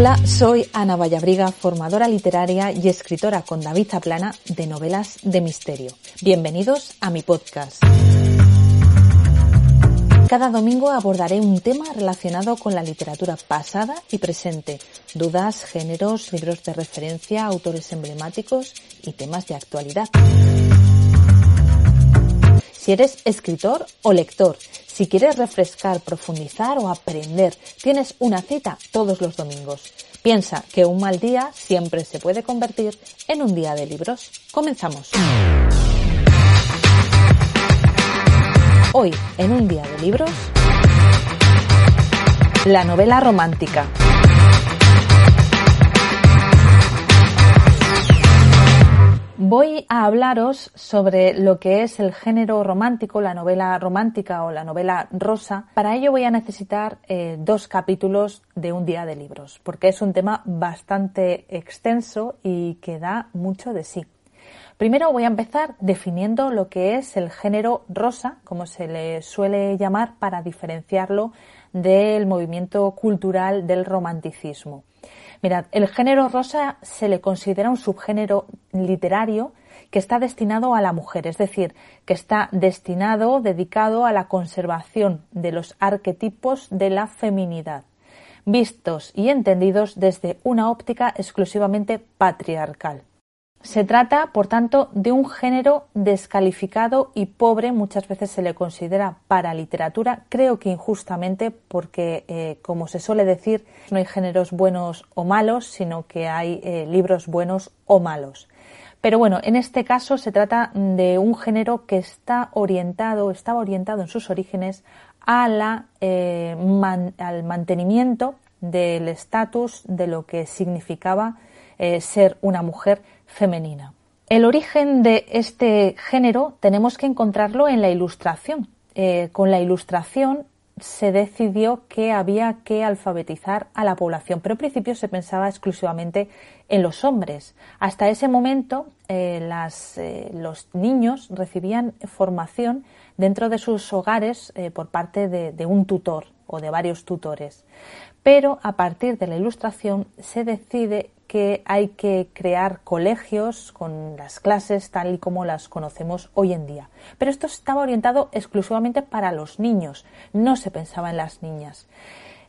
Hola, soy Ana Vallabriga, formadora literaria y escritora con David Zaplana de novelas de misterio. Bienvenidos a mi podcast. Cada domingo abordaré un tema relacionado con la literatura pasada y presente, dudas, géneros, libros de referencia, autores emblemáticos y temas de actualidad. Si eres escritor o lector, si quieres refrescar, profundizar o aprender, tienes una cita todos los domingos. Piensa que un mal día siempre se puede convertir en un día de libros. Comenzamos. Hoy, en un día de libros, la novela romántica. Voy a hablaros sobre lo que es el género romántico, la novela romántica o la novela rosa. Para ello voy a necesitar eh, dos capítulos de un día de libros, porque es un tema bastante extenso y que da mucho de sí. Primero voy a empezar definiendo lo que es el género rosa, como se le suele llamar para diferenciarlo del movimiento cultural del romanticismo. Mirad, el género rosa se le considera un subgénero literario que está destinado a la mujer, es decir, que está destinado, dedicado a la conservación de los arquetipos de la feminidad, vistos y entendidos desde una óptica exclusivamente patriarcal. Se trata, por tanto, de un género descalificado y pobre, muchas veces se le considera para literatura, creo que injustamente, porque, eh, como se suele decir, no hay géneros buenos o malos, sino que hay eh, libros buenos o malos. Pero bueno, en este caso se trata de un género que está orientado, estaba orientado en sus orígenes a la, eh, al mantenimiento del estatus de lo que significaba ser una mujer femenina. El origen de este género tenemos que encontrarlo en la ilustración. Eh, con la ilustración se decidió que había que alfabetizar a la población, pero en principio se pensaba exclusivamente en los hombres. Hasta ese momento eh, eh, los niños recibían formación dentro de sus hogares eh, por parte de un tutor o de varios tutores. Pero a partir de la ilustración se decide que hay que crear colegios con las clases tal y como las conocemos hoy en día. Pero esto estaba orientado exclusivamente para los niños, no se pensaba en las niñas.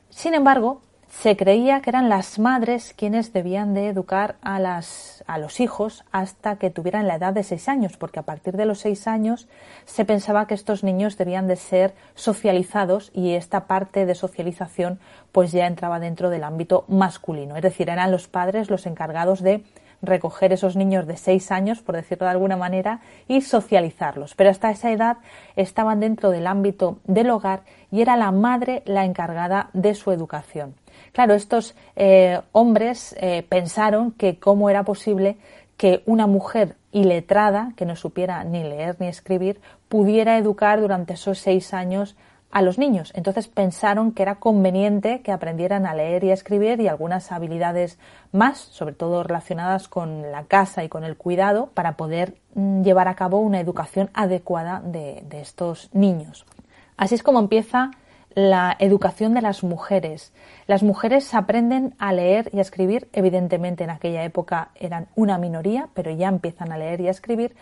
Sin embargo, se creía que eran las madres quienes debían de educar a, las, a los hijos hasta que tuvieran la edad de seis años, porque a partir de los seis años se pensaba que estos niños debían de ser socializados y esta parte de socialización pues ya entraba dentro del ámbito masculino, es decir, eran los padres los encargados de recoger esos niños de seis años, por decirlo de alguna manera, y socializarlos. Pero hasta esa edad estaban dentro del ámbito del hogar y era la madre la encargada de su educación. Claro, estos eh, hombres eh, pensaron que cómo era posible que una mujer iletrada, que no supiera ni leer ni escribir, pudiera educar durante esos seis años a los niños. Entonces pensaron que era conveniente que aprendieran a leer y a escribir y algunas habilidades más, sobre todo relacionadas con la casa y con el cuidado, para poder mm, llevar a cabo una educación adecuada de, de estos niños. Así es como empieza la educación de las mujeres. Las mujeres aprenden a leer y a escribir, evidentemente en aquella época eran una minoría, pero ya empiezan a leer y a escribir,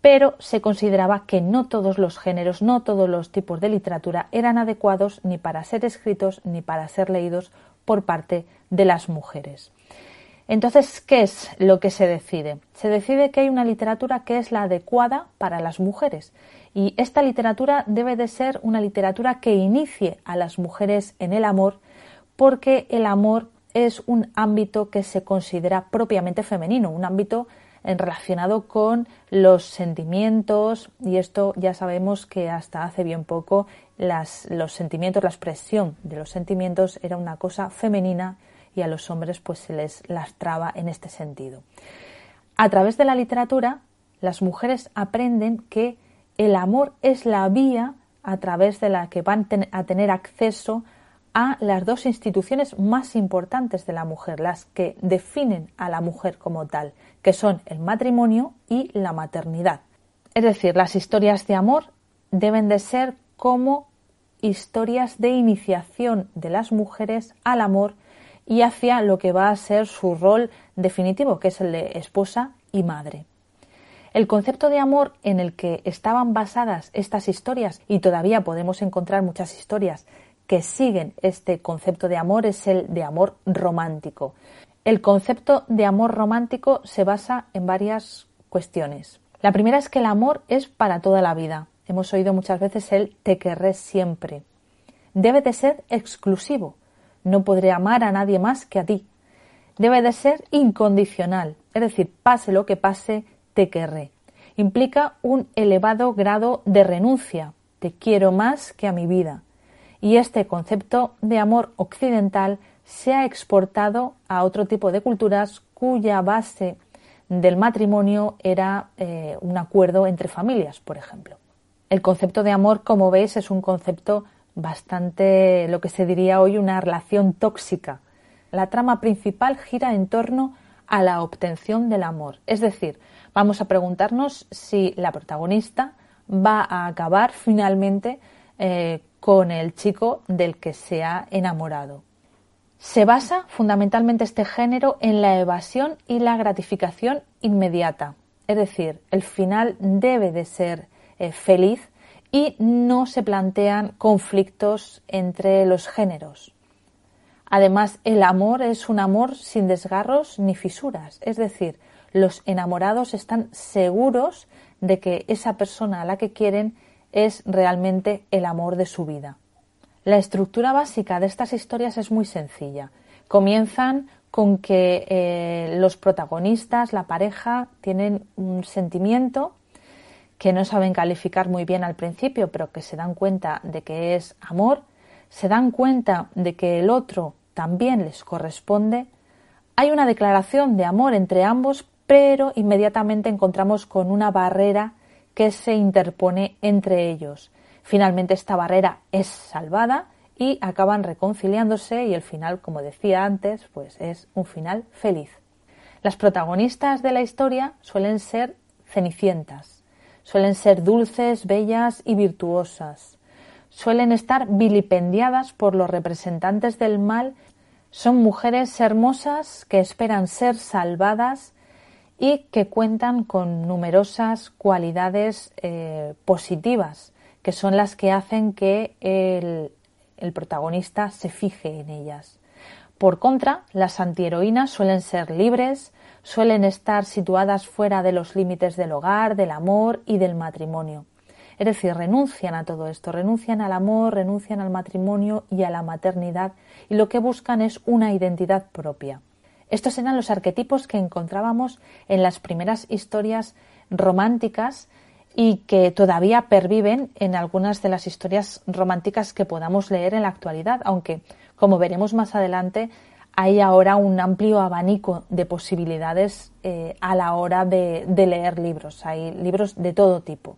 pero se consideraba que no todos los géneros, no todos los tipos de literatura eran adecuados ni para ser escritos ni para ser leídos por parte de las mujeres. Entonces, ¿qué es lo que se decide? Se decide que hay una literatura que es la adecuada para las mujeres y esta literatura debe de ser una literatura que inicie a las mujeres en el amor porque el amor es un ámbito que se considera propiamente femenino, un ámbito relacionado con los sentimientos y esto ya sabemos que hasta hace bien poco las, los sentimientos, la expresión de los sentimientos era una cosa femenina y a los hombres pues se les lastraba en este sentido. A través de la literatura, las mujeres aprenden que el amor es la vía a través de la que van a tener acceso a las dos instituciones más importantes de la mujer, las que definen a la mujer como tal, que son el matrimonio y la maternidad. Es decir, las historias de amor deben de ser como historias de iniciación de las mujeres al amor y hacia lo que va a ser su rol definitivo, que es el de esposa y madre. El concepto de amor en el que estaban basadas estas historias, y todavía podemos encontrar muchas historias que siguen este concepto de amor es el de amor romántico. El concepto de amor romántico se basa en varias cuestiones. La primera es que el amor es para toda la vida. Hemos oído muchas veces el te querré siempre. Debe de ser exclusivo. No podré amar a nadie más que a ti. Debe de ser incondicional, es decir, pase lo que pase, te querré. Implica un elevado grado de renuncia. Te quiero más que a mi vida y este concepto de amor occidental se ha exportado a otro tipo de culturas cuya base del matrimonio era eh, un acuerdo entre familias, por ejemplo. El concepto de amor, como veis, es un concepto bastante, lo que se diría hoy, una relación tóxica. La trama principal gira en torno a la obtención del amor. Es decir, vamos a preguntarnos si la protagonista va a acabar finalmente eh, con el chico del que se ha enamorado. Se basa fundamentalmente este género en la evasión y la gratificación inmediata, es decir, el final debe de ser eh, feliz y no se plantean conflictos entre los géneros. Además, el amor es un amor sin desgarros ni fisuras, es decir, los enamorados están seguros de que esa persona a la que quieren es realmente el amor de su vida. La estructura básica de estas historias es muy sencilla. Comienzan con que eh, los protagonistas, la pareja, tienen un sentimiento que no saben calificar muy bien al principio, pero que se dan cuenta de que es amor, se dan cuenta de que el otro también les corresponde. Hay una declaración de amor entre ambos, pero inmediatamente encontramos con una barrera que se interpone entre ellos. Finalmente esta barrera es salvada y acaban reconciliándose y el final, como decía antes, pues es un final feliz. Las protagonistas de la historia suelen ser cenicientas, suelen ser dulces, bellas y virtuosas. Suelen estar vilipendiadas por los representantes del mal. Son mujeres hermosas que esperan ser salvadas y que cuentan con numerosas cualidades eh, positivas, que son las que hacen que el, el protagonista se fije en ellas. Por contra, las antiheroínas suelen ser libres, suelen estar situadas fuera de los límites del hogar, del amor y del matrimonio. Es decir, renuncian a todo esto, renuncian al amor, renuncian al matrimonio y a la maternidad y lo que buscan es una identidad propia. Estos eran los arquetipos que encontrábamos en las primeras historias románticas y que todavía perviven en algunas de las historias románticas que podamos leer en la actualidad, aunque, como veremos más adelante, hay ahora un amplio abanico de posibilidades eh, a la hora de leer libros. Hay libros de todo tipo.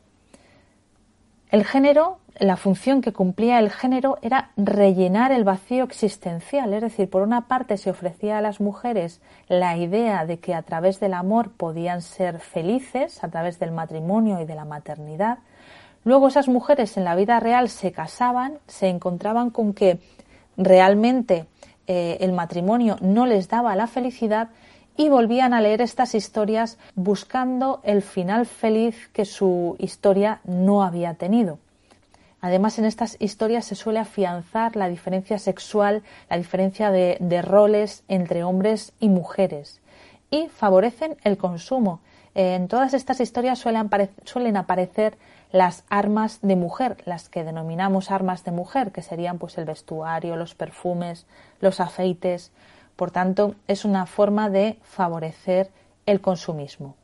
El género la función que cumplía el género era rellenar el vacío existencial, es decir, por una parte se ofrecía a las mujeres la idea de que a través del amor podían ser felices, a través del matrimonio y de la maternidad, luego esas mujeres en la vida real se casaban, se encontraban con que realmente eh, el matrimonio no les daba la felicidad y volvían a leer estas historias buscando el final feliz que su historia no había tenido. Además, en estas historias se suele afianzar la diferencia sexual, la diferencia de, roles entre hombres y mujeres y favorecen el consumo. En todas estas historias suelen, suelen, aparecer las armas de mujer, las que denominamos armas de mujer, que serían pues el vestuario, los perfumes, los aceites. Por tanto, es una forma de favorecer el consumismo.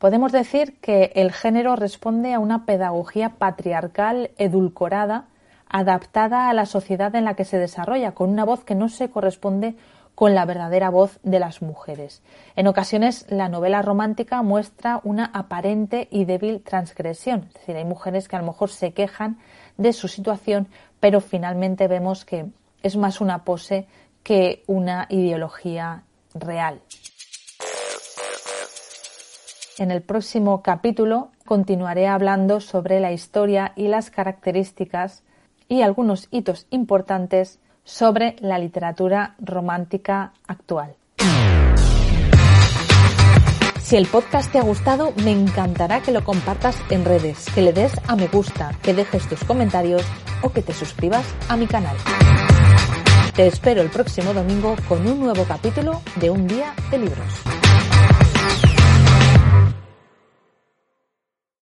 Podemos decir que el género responde a una pedagogía patriarcal edulcorada, adaptada a la sociedad en la que se desarrolla, con una voz que no se corresponde con la verdadera voz de las mujeres. En ocasiones, la novela romántica muestra una aparente y débil transgresión, es decir, hay mujeres que a lo mejor se quejan de su situación, pero finalmente vemos que es más una pose que una ideología real. En el próximo capítulo continuaré hablando sobre la historia y las características y algunos hitos importantes sobre la literatura romántica actual. Si el podcast te ha gustado, me encantará que lo compartas en redes, que le des a me gusta, que dejes tus comentarios o que te suscribas a mi canal. Te espero el próximo domingo con un nuevo capítulo de Un Día de Libros.